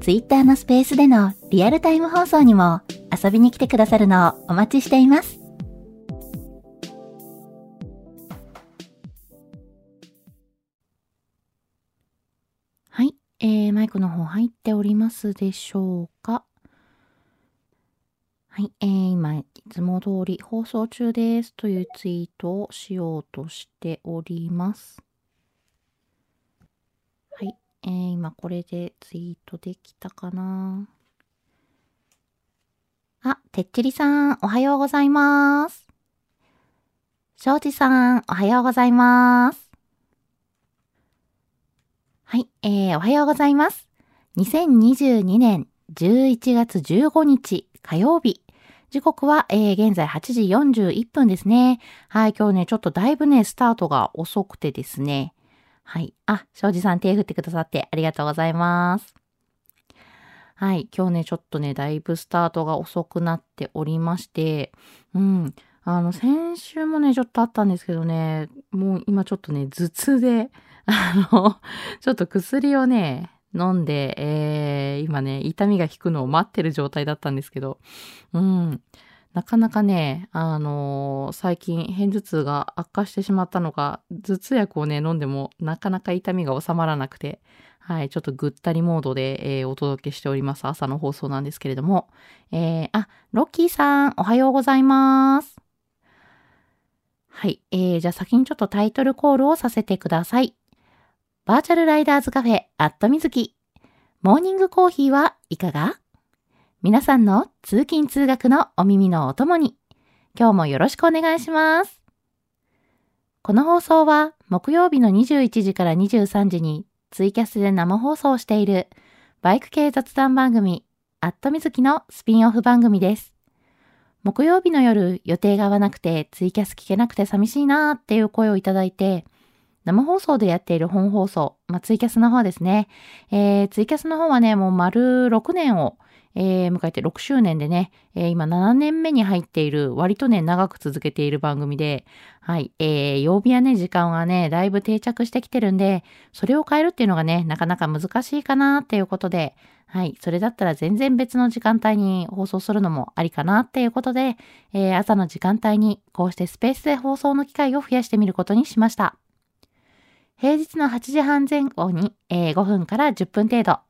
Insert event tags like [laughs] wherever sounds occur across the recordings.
Twitter のスペースでのリアルタイム放送にも遊びに来てくださるのをお待ちしています。はい、えー、マイクの方入っておりますでしょうか？はい、えー、今、いつも通り放送中ですというツイートをしようとしております。えー、今これでツイートできたかな？あ、てっちりさん、おはようございます。庄司さん、おはようございます。はい、えー、おはようございます。2022年11月15日火曜日。時刻は、えー、現在8時41分ですね。はい、今日ね、ちょっとだいぶね、スタートが遅くてですね。はい。あ、庄司さん手振ってくださってありがとうございます。はい。今日ね、ちょっとね、だいぶスタートが遅くなっておりまして、うん。あの、先週もね、ちょっとあったんですけどね、もう今ちょっとね、頭痛で、[laughs] あの、ちょっと薬をね、飲んで、えー、今ね、痛みが引くのを待ってる状態だったんですけど、うん。なかなかね、あのー、最近、片頭痛が悪化してしまったのか、頭痛薬をね、飲んでも、なかなか痛みが収まらなくて、はい、ちょっとぐったりモードで、えー、お届けしております。朝の放送なんですけれども。えー、あ、ロッキーさん、おはようございます。はい、えー、じゃあ先にちょっとタイトルコールをさせてください。バーチャルライダーズカフェ、アットみずき。モーニングコーヒーはいかが？皆さんの通勤通学のお耳のお供に、今日もよろしくお願いします。この放送は木曜日の21時から23時にツイキャスで生放送しているバイク系雑談番組、アットみずきのスピンオフ番組です。木曜日の夜予定が合わなくてツイキャス聞けなくて寂しいなーっていう声をいただいて、生放送でやっている本放送、まあ、ツイキャスの方ですね。えー、ツイキャスの方はね、もう丸6年をえー、迎えて6周年でね、えー、今7年目に入っている、割とね、長く続けている番組で、はい、えー、曜日やね、時間はね、だいぶ定着してきてるんで、それを変えるっていうのがね、なかなか難しいかなっていうことで、はい、それだったら全然別の時間帯に放送するのもありかなっていうことで、えー、朝の時間帯にこうしてスペースで放送の機会を増やしてみることにしました。平日の8時半前後に、えー、5分から10分程度、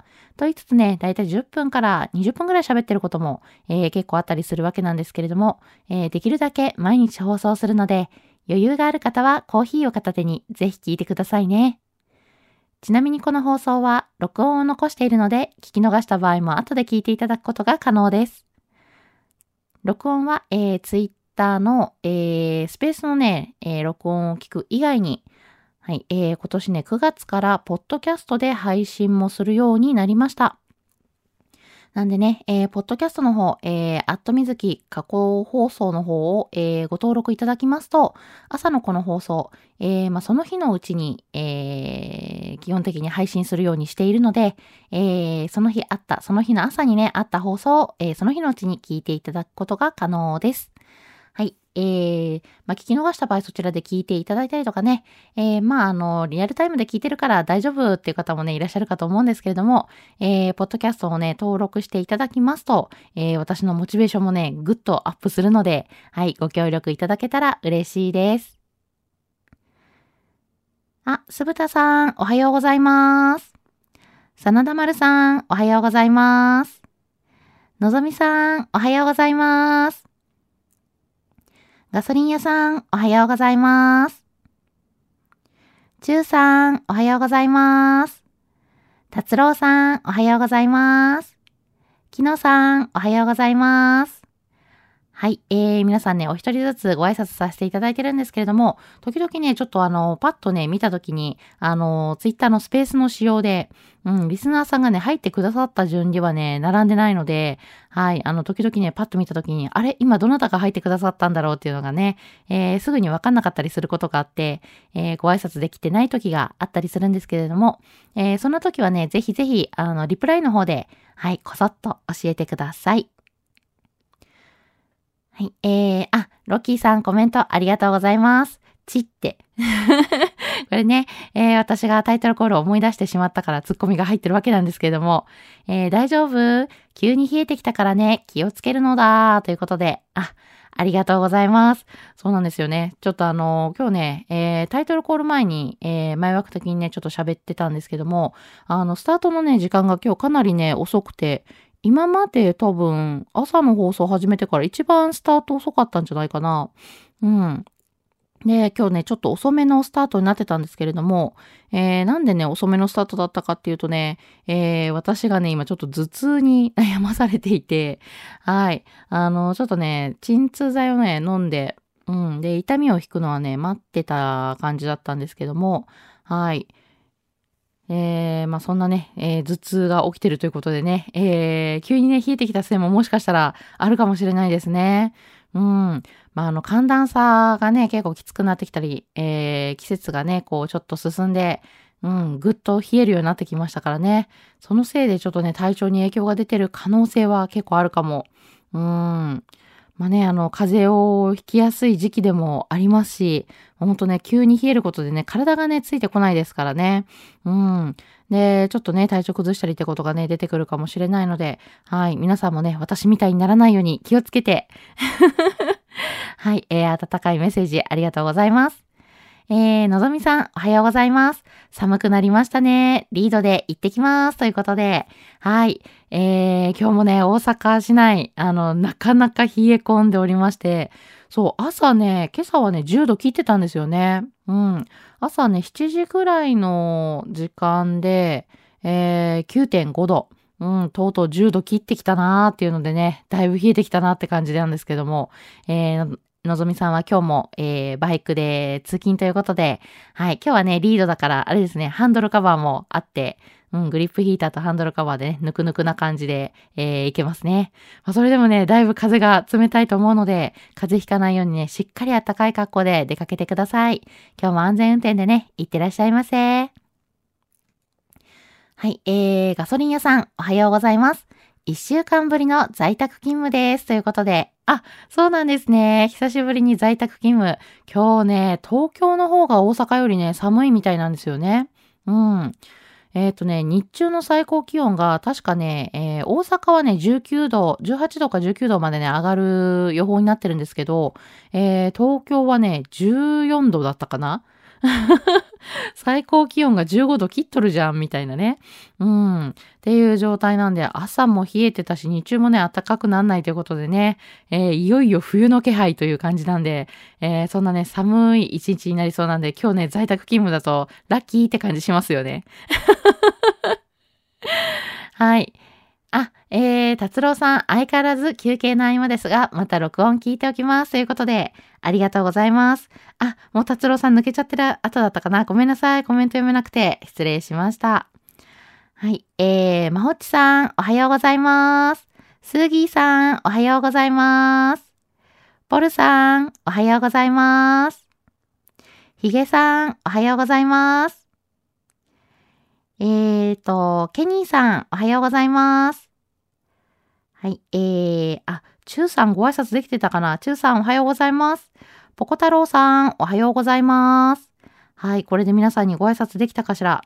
と言いつつね、だいたい10分から20分ぐらい喋ってることも、えー、結構あったりするわけなんですけれども、えー、できるだけ毎日放送するので、余裕がある方はコーヒーを片手にぜひ聞いてくださいね。ちなみにこの放送は録音を残しているので、聞き逃した場合も後で聞いていただくことが可能です。録音は、えー、Twitter の、えー、スペースのね、えー、録音を聞く以外に、はい、えー、今年ね、9月からポッドキャストで配信もするようになりました。なんでね、えー、ポッドキャストの方、えー、アットみずき加工放送の方を、えー、ご登録いただきますと、朝のこの放送、えー、まあ、その日のうちに、えー、基本的に配信するようにしているので、えー、その日あった、その日の朝にね、あった放送を、えー、その日のうちに聞いていただくことが可能です。はい。えー、まあ、聞き逃した場合そちらで聞いていただいたりとかね、えー、まあ、あの、リアルタイムで聞いてるから大丈夫っていう方もね、いらっしゃるかと思うんですけれども、えー、ポッドキャストをね、登録していただきますと、えー、私のモチベーションもね、ぐっとアップするので、はい、ご協力いただけたら嬉しいです。あ、すぶたさん、おはようございます。真田丸さん、おはようございます。のぞみさん、おはようございます。ガソリン屋さん、おはようございます。ちゅうさん、おはようございます。達郎さん、おはようございます。きのさん、おはようございます。はい。えー、皆さんね、お一人ずつご挨拶させていただいてるんですけれども、時々ね、ちょっとあの、パッとね、見た時に、あの、ツイッターのスペースの仕様で、うん、リスナーさんがね、入ってくださった順にはね、並んでないので、はい。あの、時々ね、パッと見た時に、あれ今どなたが入ってくださったんだろうっていうのがね、えー、すぐにわかんなかったりすることがあって、えー、ご挨拶できてない時があったりするんですけれども、えー、そんな時はね、ぜひぜひ、あの、リプライの方で、はい、こそっと教えてください。はい。えー、あ、ロッキーさんコメントありがとうございます。ちって。[laughs] これね、えー、私がタイトルコールを思い出してしまったからツッコミが入ってるわけなんですけれども、えー、大丈夫？急に冷えてきたからね、気をつけるのだということで、あ、ありがとうございます。そうなんですよね。ちょっとあの、今日ね、えー、タイトルコール前に、えー、前枠的にね、ちょっと喋ってたんですけども、あの、スタートのね、時間が今日かなりね、遅くて、今まで多分朝の放送始めてから一番スタート遅かったんじゃないかな。うん。で、今日ね、ちょっと遅めのスタートになってたんですけれども、えー、なんでね、遅めのスタートだったかっていうとね、えー、私がね、今ちょっと頭痛に悩まされていて、はい。あの、ちょっとね、鎮痛剤をね、飲んで、うん。で、痛みを引くのはね、待ってた感じだったんですけども、はい。えー、まあそんなね、えー、頭痛が起きてるということでね、えー、急にね、冷えてきたせいももしかしたらあるかもしれないですね。うん。まああの寒暖差がね、結構きつくなってきたり、えー、季節がね、こうちょっと進んで、うん、ぐっと冷えるようになってきましたからね。そのせいでちょっとね、体調に影響が出てる可能性は結構あるかも。うん。まあね、あの、風邪をひきやすい時期でもありますし、ほんとね、急に冷えることでね、体がね、ついてこないですからね。うん。で、ちょっとね、体調崩したりってことがね、出てくるかもしれないので、はい。皆さんもね、私みたいにならないように気をつけて。はい。えー、温かいメッセージありがとうございます。えー、のぞみさん、おはようございます。寒くなりましたね。リードで行ってきます。ということで、はい。えー、今日もね、大阪市内、あの、なかなか冷え込んでおりまして、そう、朝ね、今朝はね、10度切ってたんですよね。うん。朝ね、7時ぐらいの時間で、えー、9.5度。うん、とうとう10度切ってきたなーっていうのでね、だいぶ冷えてきたなって感じなんですけども、えー、のぞみさんは今日も、えー、バイクで通勤ということで、はい、今日はね、リードだから、あれですね、ハンドルカバーもあって、うん、グリップヒーターとハンドルカバーでね、ぬくぬくな感じで、えー、いけますね。まあ、それでもね、だいぶ風が冷たいと思うので、風邪ひかないようにね、しっかり暖かい格好で出かけてください。今日も安全運転でね、いってらっしゃいませ。はい、えー、ガソリン屋さん、おはようございます。一週間ぶりの在宅勤務です。ということで、あ、そうなんですね。久しぶりに在宅勤務。今日ね、東京の方が大阪よりね、寒いみたいなんですよね。うん。えっ、ー、とね、日中の最高気温が確かね、えー、大阪はね、19度、18度か19度までね、上がる予報になってるんですけど、えー、東京はね、14度だったかな [laughs] 最高気温が15度切っとるじゃん、みたいなね。うん。っていう状態なんで、朝も冷えてたし、日中もね、暖かくなんないということでね、えー、いよいよ冬の気配という感じなんで、えー、そんなね、寒い一日になりそうなんで、今日ね、在宅勤務だと、ラッキーって感じしますよね。[laughs] はい。えー、達郎さん、相変わらず休憩の合間ですが、また録音聞いておきます。ということで、ありがとうございます。あ、もう達郎さん抜けちゃってる後だったかなごめんなさい。コメント読めなくて、失礼しました。はい、えー、まほっちさん、おはようございます。スーギーさん、おはようございます。ポルさん、おはようございます。ヒゲさん、おはようございます。えーと、ケニーさん、おはようございます。はい、えー、あ、チューさんご挨拶できてたかな？チューさんおはようございます。ポコ太郎さん、おはようございます。はい、これで皆さんにご挨拶できたかしら？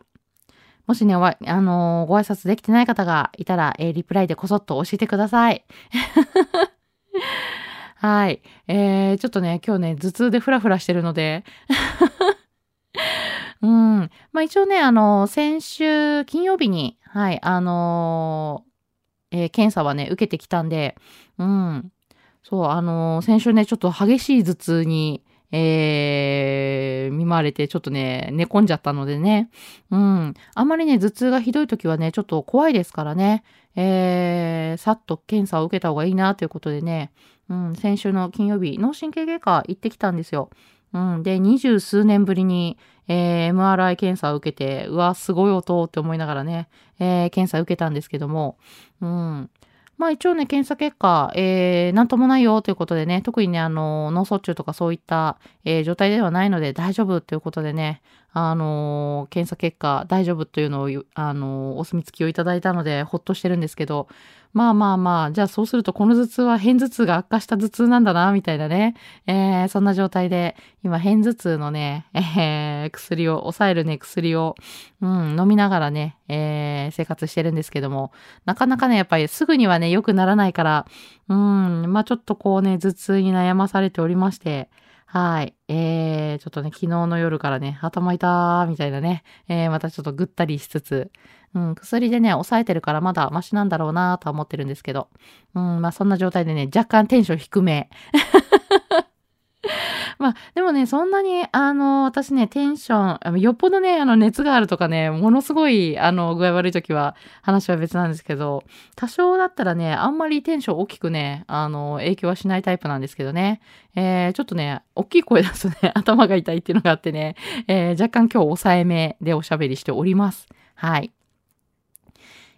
もしね、あのー、ご挨拶できてない方がいたら、えー、リプライでこそっと教えてください。[laughs] はい。えー、ちょっとね、今日ね、頭痛でフラフラしてるので [laughs] うん。まあ一応ね、あの、先週金曜日に、はい、あのえー、検査はね、受けてきたんで、うん。そう、あのー、先週ね、ちょっと激しい頭痛に、えー、見舞われて、ちょっとね、寝込んじゃったのでね。うん。あんまりね、頭痛がひどい時はね、ちょっと怖いですからね。えー、さっと検査を受けた方がいいなということでね、うん、先週の金曜日、脳神経外科行ってきたんですよ。うん、で、二十数年ぶりに、えー、MRI 検査を受けて、うわ、すごい音って思いながらね、えー、検査受けたんですけども、うん、まあ一応ね、検査結果、えー、なんともないよということでね、特にね、あの、脳卒中とかそういった、えー、状態ではないので大丈夫ということでね、あのー、検査結果大丈夫というのを、あのー、お墨付きをいただいたので、ほっとしてるんですけど、まあまあまあ、じゃあそうするとこの頭痛は片頭痛が悪化した頭痛なんだな、みたいなね。えー、そんな状態で、今、片頭痛のね、えー、薬を、抑えるね、薬を、うん、飲みながらね、えー、生活してるんですけども、なかなかね、やっぱりすぐにはね、良くならないから、うん、まあちょっとこうね、頭痛に悩まされておりまして、はい。えー、ちょっとね、昨日の夜からね、頭痛ーみたいなね、えー、またちょっとぐったりしつつ、うん、薬でね、抑えてるからまだマシなんだろうなーとは思ってるんですけど、うん、まあそんな状態でね、若干テンション低め。まあ、でもね、そんなに、あの、私ね、テンション、よっぽどね、あの、熱があるとかね、ものすごい、あの、具合悪い時は、話は別なんですけど、多少だったらね、あんまりテンション大きくね、あの、影響はしないタイプなんですけどね、えー、ちょっとね、大きい声出すとね、[laughs] 頭が痛いっていうのがあってね、えー、若干今日抑えめでおしゃべりしております。はい。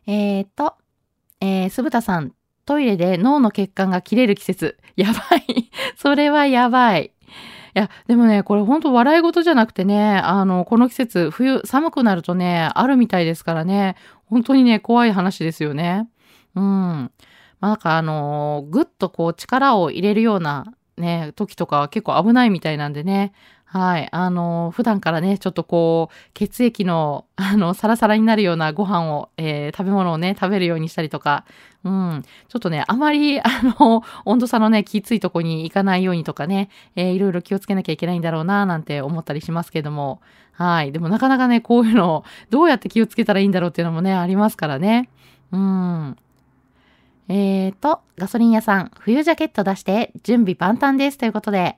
えーと、えー、すぶたさん、トイレで脳の血管が切れる季節。やばい。それはやばい。いや、でもね、これほんと笑い事じゃなくてね、あの、この季節、冬、寒くなるとね、あるみたいですからね、本当にね、怖い話ですよね。うん。まあ、なんかあのぐっとこう力を入れるようなね、時とかは結構危ないみたいなんでね、はい。あの、普段からね、ちょっとこう、血液の、あの、サラサラになるようなご飯を、えー、食べ物をね、食べるようにしたりとか、うん。ちょっとね、あまり、あの、温度差のね、きついとこに行かないようにとかね、えー、いろいろ気をつけなきゃいけないんだろうな、なんて思ったりしますけども、はい。でもなかなかね、こういうのを、どうやって気をつけたらいいんだろうっていうのもね、ありますからね。うん。えーと、ガソリン屋さん、冬ジャケット出して準備万端ですということで、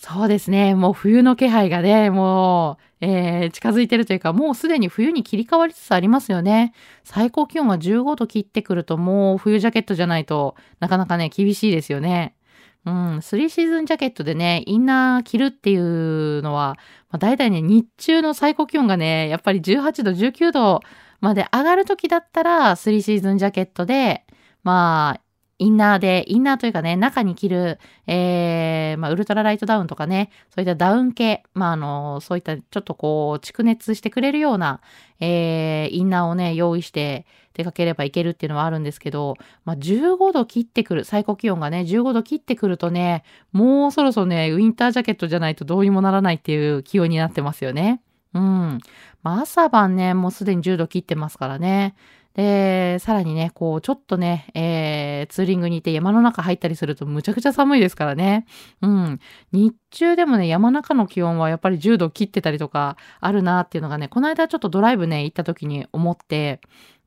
そうですね。もう冬の気配がね、もう、えー、近づいてるというか、もうすでに冬に切り替わりつつありますよね。最高気温が15度切ってくると、もう冬ジャケットじゃないとなかなかね、厳しいですよね。うん、スリーシーズンジャケットでね、インナー着るっていうのは、まあ、大体ね、日中の最高気温がね、やっぱり18度、19度まで上がる時だったら、スリーシーズンジャケットで、まあ、インナーで、インナーというかね、中に着る、えー、まあ、ウルトラライトダウンとかね、そういったダウン系、まあ、あの、そういったちょっとこう、蓄熱してくれるような、えー、インナーをね、用意して出かければいけるっていうのはあるんですけど、まあ、15度切ってくる、最高気温がね、15度切ってくるとね、もうそろそろね、ウィンタージャケットじゃないとどうにもならないっていう気温になってますよね。うん。まあ、朝晩ね、もうすでに10度切ってますからね。で、さらにね、こう、ちょっとね、えー、ツーリングに行って山の中入ったりするとむちゃくちゃ寒いですからね。うん。日中でもね、山中の気温はやっぱり10度切ってたりとかあるなっていうのがね、この間ちょっとドライブね、行った時に思って、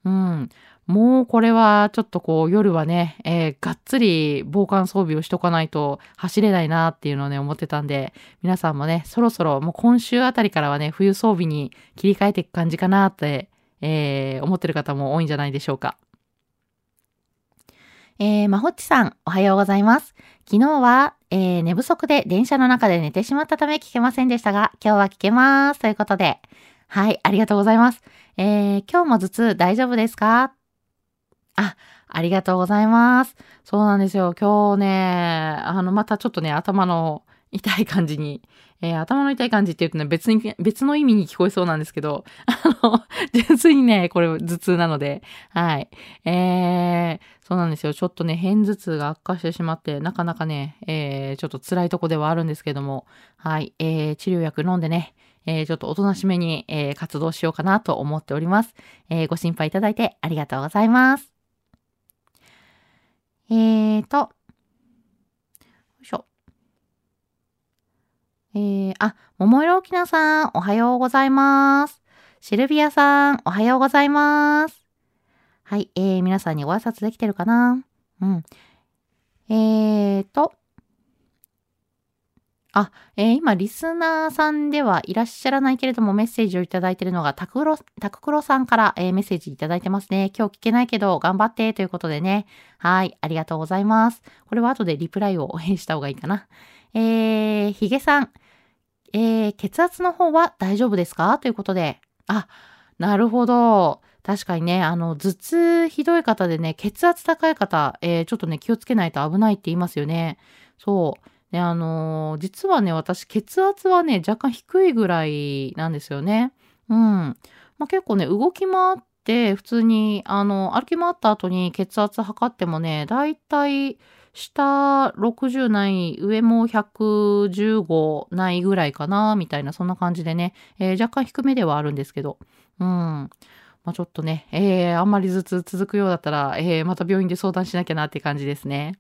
うん。もうこれはちょっとこう夜はね、えー、がっつり防寒装備をしとかないと走れないなっていうのをね、思ってたんで、皆さんもね、そろそろもう今週あたりからはね、冬装備に切り替えていく感じかなってえー、思ってる方も多いんじゃないでしょうか。えー、まほっちさん、おはようございます。昨日は、えー、寝不足で電車の中で寝てしまったため聞けませんでしたが、今日は聞けます。ということで。はい、ありがとうございます。えー、今日も頭痛大丈夫ですか？あ、ありがとうございます。そうなんですよ。今日ね、あの、またちょっとね、頭の痛い感じに、えー、頭の痛い感じって言うとね、別に、別の意味に聞こえそうなんですけど、あの、[laughs] 純粋にね、これ頭痛なので、はい。えー、そうなんですよ。ちょっとね、片頭痛が悪化してしまって、なかなかね、えー、ちょっと辛いとこではあるんですけども、はい。えー、治療薬飲んでね、えー、ちょっとおとなしめに、えー、活動しようかなと思っております。えー、ご心配いただいてありがとうございます。えーと、よいしょえー、あ、桃色きなさん、おはようございます。シルビアさん、おはようございます。はい、えー、皆さんにご挨拶できてるかな？うん。えーと、あ、えー、今、リスナーさんではいらっしゃらないけれども、メッセージをいただいているのが、タクロ、タククロさんから、えー、メッセージいただいてますね。今日聞けないけど、頑張ってということでね。はい、ありがとうございます。これは後でリプライを応 [laughs] 援した方がいいかな。えー、ヒゲさん、えー、血圧の方は大丈夫ですか？ということで。あ、なるほど。確かにね、あの、頭痛ひどい方でね、血圧高い方、えー、ちょっとね、気をつけないと危ないって言いますよね。そう。で、あのー、実はね、私、血圧はね、若干低いぐらいなんですよね。うん。まあ、結構ね、動き回って、普通に、あの、歩き回った後に血圧測ってもね、だいたい、下60ない上も115ないぐらいかな、みたいな、そんな感じでね、えー、若干低めではあるんですけど、うん。まあ、ちょっとね、えー、あんまり頭痛続くようだったら、えー、また病院で相談しなきゃなって感じですね。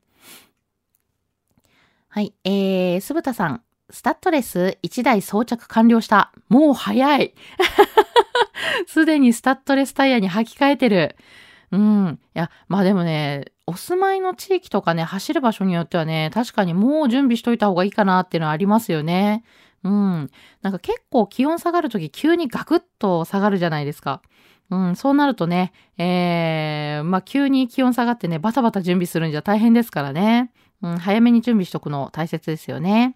はい。えー、すぶたさん。スタッドレス1台装着完了した。もう早い。[laughs] すでにスタッドレスタイヤに履き替えてる。うん。いや、まあでもね、お住まいの地域とかね、走る場所によってはね、確かにもう準備しといた方がいいかなっていうのはありますよね。うん。なんか結構気温下がるとき急にガクッと下がるじゃないですか。うん、そうなるとね、えー、まあ急に気温下がってね、バタバタ準備するんじゃ大変ですからね。うん、早めに準備しとくの大切ですよね。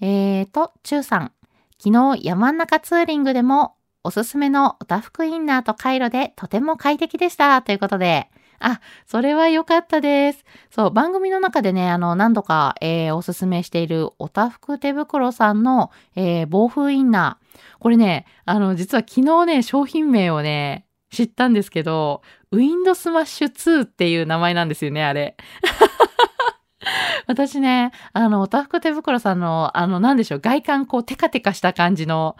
えーと、中さん。昨日山ん中ツーリングでもおすすめのおたふくインナーとカイロでとても快適でした。ということで。あ、それは良かったです。そう、番組の中でね、あの、何度か、えー、おすすめしているおたふく手袋さんの、えー、防風インナー。これね、あの、実は昨日ね、商品名をね、知ったんですけど、ウィンドスマッシュ2っていう名前なんですよね、あれ。[laughs] 私ね、あの、おたふく手袋さんの、あの、なんでしょう、外観こうテカテカした感じの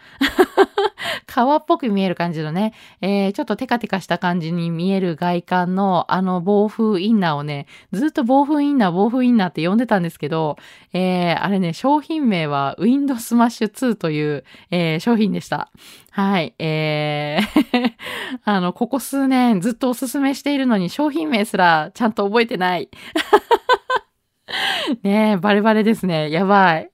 [laughs] 皮っぽく見える感じのね、えー、ちょっとテカテカした感じに見える外観のあの防風インナーをね、ずっと防風インナー、防風インナーって呼んでたんですけど、えー、あれね、商品名はウィンドスマッシュ2という、えー、商品でした。はい。えー [laughs] あの、ここ数年ずっとおすすめしているのに商品名すらちゃんと覚えてない。[laughs] ねえ、バレバレですね。やばい。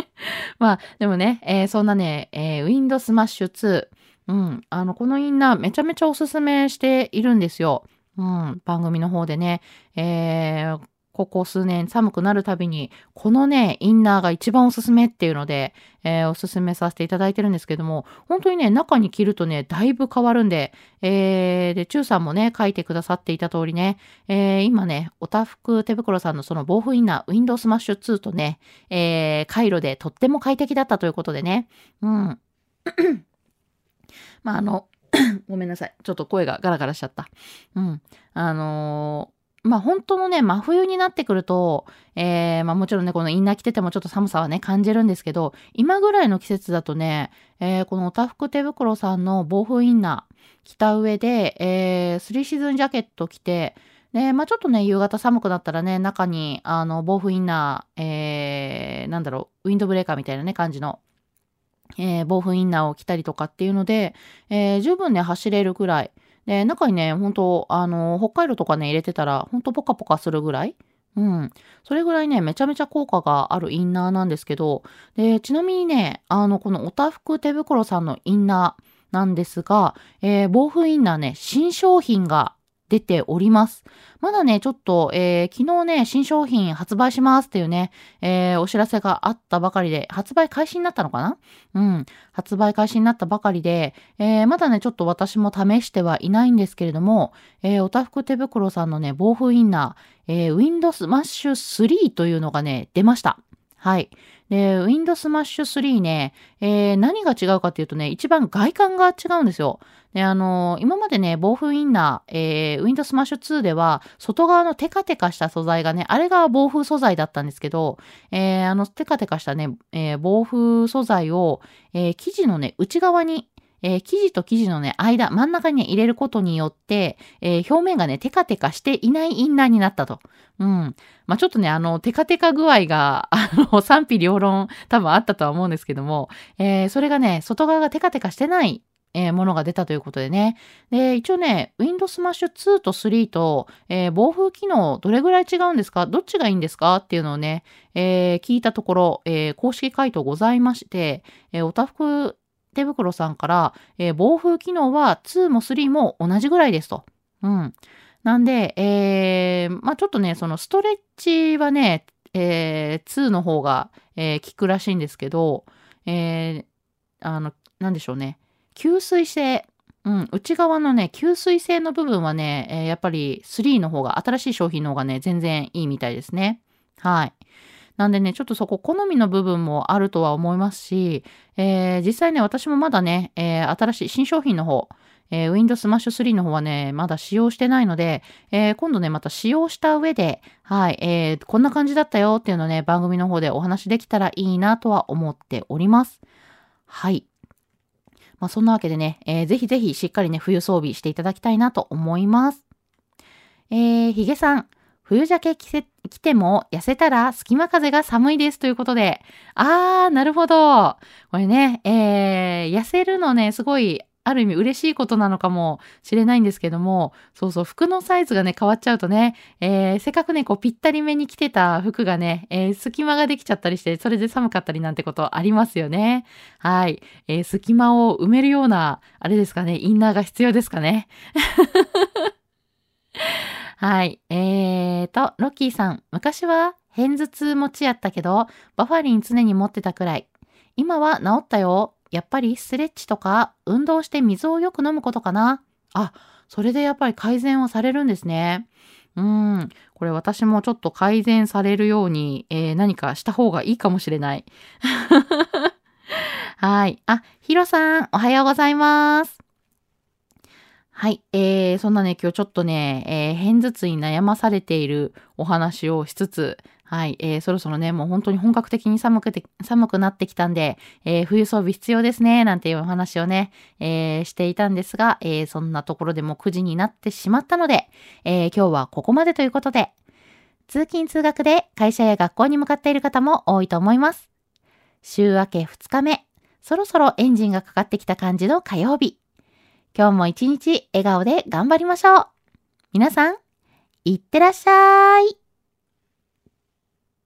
[laughs] まあ、でもね、えー、そんなね、えー、ウィンドスマッシュ2。うん。あの、このインナーめちゃめちゃおすすめしているんですよ。うん。番組の方でね。えー、ここ数年寒くなるたびに、このね、インナーが一番おすすめっていうので、えー、おすすめさせていただいてるんですけども、本当にね、中に着るとね、だいぶ変わるんで、えー、で、チューさんもね、書いてくださっていた通りね、えー、今ね、おたふく手袋さんのその防風インナー、ウィンドウスマッシュ2とね、えー、回路でとっても快適だったということでね、うん。[coughs] まあ、あの、[coughs] ごめんなさい。ちょっと声がガラガラしちゃった。うん。あのまあ本当のね、真冬になってくると、えー、まあもちろんね、このインナー着ててもちょっと寒さはね、感じるんですけど、今ぐらいの季節だとね、えー、このおたふく手袋さんの防風インナー着た上で、えー、スリーシーズンジャケット着て、で、まあちょっとね、夕方寒くなったらね、中に、あの、防風インナー、えー、なんだろう、ウィンドブレーカーみたいなね、感じの、えー、防風インナーを着たりとかっていうので、えー、十分ね、走れるくらい、で、中にね、ほんとあの、北海道とかね、入れてたら、ほんとポカポカするぐらい？うん。それぐらいね、めちゃめちゃ効果があるインナーなんですけど、で、ちなみにね、あの、このおたふく手袋さんのインナーなんですが、えー、防風インナーね、新商品が出ております。まだね、ちょっと、えー、昨日ね、新商品発売しますっていうね、えー、お知らせがあったばかりで、発売開始になったのかな？うん。発売開始になったばかりで、えー、まだね、ちょっと私も試してはいないんですけれども、えー、おたふく手袋さんのね、防風インナー、えー、Windows Mash 3というのがね、出ました。はい。で、Windows Smash 3ね、えー、何が違うかっていうとね、一番外観が違うんですよ。で、あのー、今までね、防風インナー、えー、Windows Smash 2では、外側のテカテカした素材がね、あれが防風素材だったんですけど、えー、あの、テカテカしたね、えー、防風素材を、えー、生地のね、内側に、えー、生地と生地のね、間、真ん中に、入れることによって、えー、表面がね、テカテカしていないインナーになったと。うん。まあ、ちょっとね、あの、テカテカ具合が、[laughs] あの、賛否両論多分あったとは思うんですけども、えー、それがね、外側がテカテカしてない、えー、ものが出たということでね。で、一応ね、Windows Smash 2と3と、えー、防風機能どれぐらい違うんですか？どっちがいいんですか？っていうのをね、えー、聞いたところ、え公式回答ございまして、えおたふく手袋さんから、え防風機能は2も3も同じぐらいですと。うん。なんで、えー、まあちょっとね、そのストレッチはね、えー、2の方が、えー、効くらしいんですけど、えー、あの、なんでしょうね。吸水性。うん、内側のね、吸水性の部分はね、えー、やっぱり3の方が、新しい商品の方がね、全然いいみたいですね。はい。なんでね、ちょっとそこ好みの部分もあるとは思いますし、えー、実際ね、私もまだね、えー、新しい新商品の方、えー、Windows Smash 3の方はね、まだ使用してないので、えー、今度ね、また使用した上で、はい、えー、こんな感じだったよっていうのね、番組の方でお話できたらいいなとは思っております。はい。まあ、そんなわけでね、えー、ぜひぜひしっかりね、冬装備していただきたいなと思います。えー、ヒゲさん、冬ジャケ着せ着ても痩せたら隙間風が寒いですということで。あー、なるほど。これね、えー、痩せるのね、すごいある意味嬉しいことなのかもしれないんですけども、そうそう、服のサイズがね、変わっちゃうとね、えー、せっかくね、こう、ぴったりめに着てた服がね、えー、隙間ができちゃったりして、それで寒かったりなんてことありますよね。はい。えー、隙間を埋めるような、あれですかね、インナーが必要ですかね。はい。えーと、ロッキーさん、昔は偏頭痛持ちやったけど、バファリン常に持ってたくらい。今は治ったよ。やっぱりストレッチとか運動して水をよく飲むことかな。あ、それでやっぱり改善をされるんですね。うん。これ私もちょっと改善されるように、えー、何かした方がいいかもしれない。[laughs] はい。あ、ヒロさん、おはようございます。はい。えー、そんなね、今日ちょっとね、えー、偏頭痛に悩まされているお話をしつつ、はい。えー、そろそろね、もう本当に本格的に寒くて、寒くなってきたんで、えー、冬装備必要ですね、なんていうお話をね、えー、していたんですが、えー、そんなところでも9時になってしまったので、えー、今日はここまでということで、通勤通学で会社や学校に向かっている方も多いと思います。週明け2日目、そろそろエンジンがかかってきた感じの火曜日。今日も一日笑顔で頑張りましょう。皆さん、いってらっしゃい。